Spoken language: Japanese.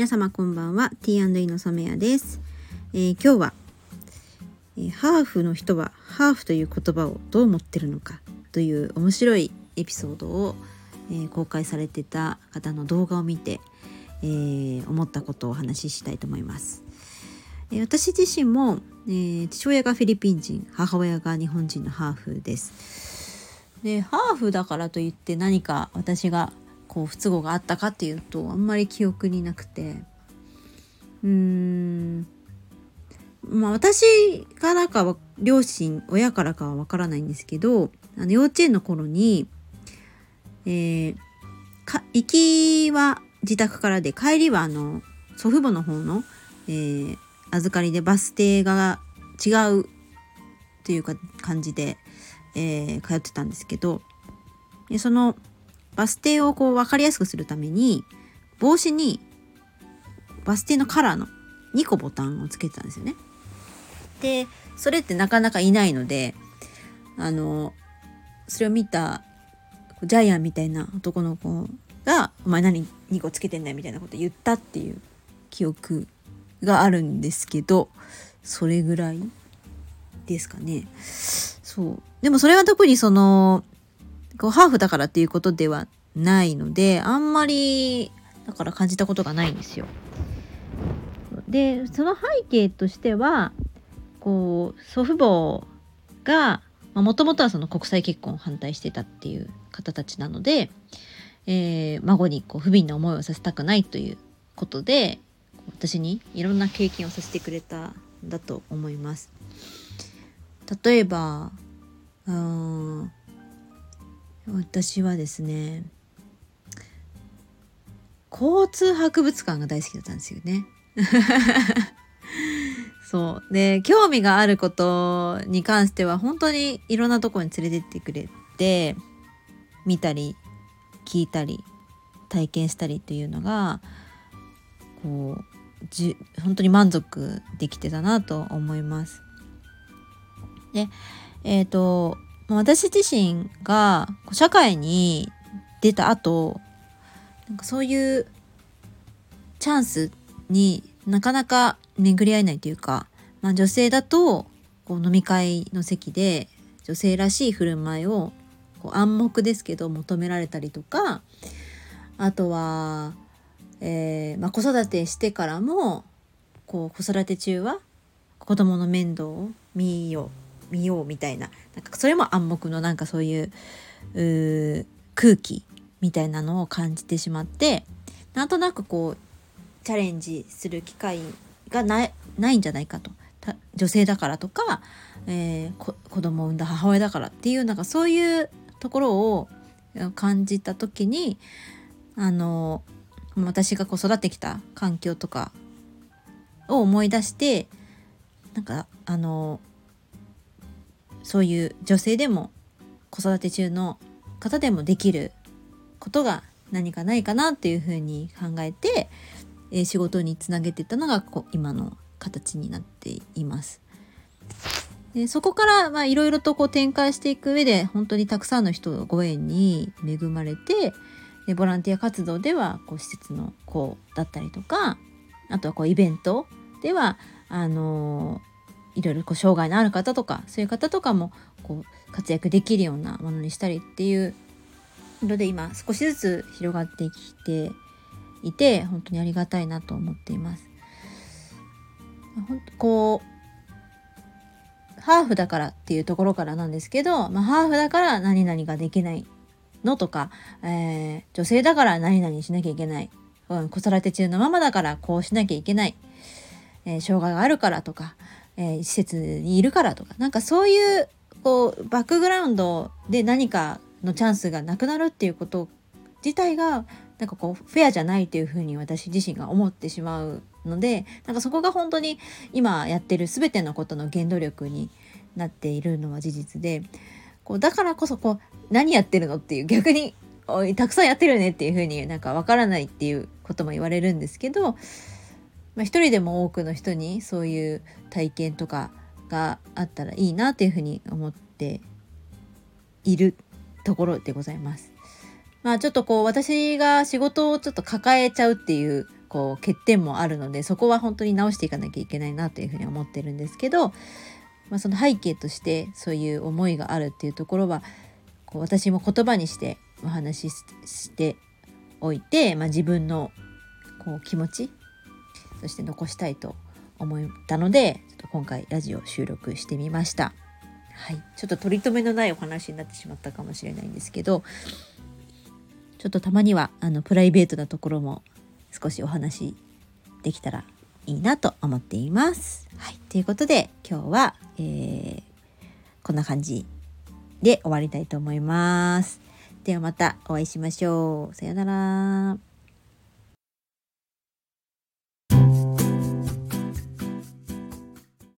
皆様こんばんは。T&E の染谷です、えー、今日は、えー、ハーフの人はハーフという言葉をどう思ってるのかという面白いエピソードを、えー、公開されてた方の動画を見て、え思ったことをお話ししたいと思います、え私自身も、え父親がフィリピン人母親が日本人のハーフです。でハーフだからといって何か私がこう不都合があったかっていうとあんまり記憶になくて。うーん。まあ私からかは両親親からかはわからないんですけどあの幼稚園の頃に、えー、か行きは自宅からで帰りはあの祖父母の方の、えー、預かりでバス停が違うというか感じで、えー、通ってたんですけどでそのバス停をこう分かりやすくするために帽子にバス停のカラーの2個ボタンをつけてたんですよね。でそれってなかなかいないのであのそれを見たジャイアンみたいな男の子が「お前何2個つけてんだよ」みたいなこと言ったっていう記憶があるんですけどそれぐらいですかね。そうでもそれは特にそのこうハーフだからっていうことではないのであんまりだから感じたことがないんですよ。でその背景としてはこう祖父母がもともとはその国際結婚を反対してたっていう方たちなので、えー、孫にこう不憫な思いをさせたくないということで私にいろんな経験をさせてくれたんだと思います。例えばうん私はですね交通博物館が大好きだったんですよね。そうで興味があることに関しては本当にいろんなとこに連れてってくれて見たり聞いたり体験したりっていうのがこうじ本当に満足できてたなと思います。でえっ、ー、と私自身が社会に出た後なんかそういうチャンスになかなか巡り合えないというか、まあ、女性だとこう飲み会の席で女性らしい振る舞いをこう暗黙ですけど求められたりとかあとは、えーまあ、子育てしてからもこう子育て中は子供の面倒を見よ見ようみたいな。なんかそれも暗黙のなんかそういう空気みたいなのを感じてしまってなんとなくこうチャレンジする機会がないないんじゃないかと。女性だからとか、えー、子供を産んだ母親だからっていうなんかそういうところを感じた時にあの私がこう育ってきた環境とかを思い出してなんかあのそういう女性でも子育て中の方でもできることが何かないかなっていうふうに考えて、えー、仕事につなげていったのがこ今の形になっています。でそこからいろいろとこう展開していく上で本当にたくさんの人のご縁に恵まれてでボランティア活動ではこう施設の子だったりとかあとはこうイベントではあのいろいろこう障害のある方とかそういう方とかもこう活躍できるようなものにしたりっていうので今少しずつ広がってきていて本当にありがたいなと思っています。ほんこうハーフだからっていうところからなんですけど、まあ、ハーフだから何々ができないのとか、えー、女性だから何々しなきゃいけない、うん、子育て中のママだからこうしなきゃいけない、えー、障害があるからとか、えー、施設にいるからとかなんかそういうこうバックグラウンドで何かのチャンスがなくなるっていうこと自体がなんかこうフェアじゃないっていうふうに私自身が思ってしまうのでなんかそこが本当に今やってる全てのことの原動力になっているのは事実でこうだからこそこう何やってるのっていう逆にたくさんやってるねっていうふうになんかわからないっていうことも言われるんですけどまあ、一人でも多くの人にそういう体験とかがあったらいいなっていうふうに思っているところでございます。まあちょっとこう私が仕事をちょっと抱えちゃうっていうこう欠点もあるのでそこは本当に直していかなきゃいけないなというふうに思ってるんですけど、まあ、その背景としてそういう思いがあるっていうところはこう私も言葉にしてお話ししておいて、まあ、自分のこう気持ちそして残したいと思ったのでちょっと今回ラジオ収録してみました。はい、ちょっと取り留めのないお話になってしまったかもしれないんですけどちょっとたまにはあのプライベートなところも少しお話できたらいいなと思っています。はい、ということで今日は、えー、こんな感じで終わりたいと思います。ではまたお会いしましょう。さようなら。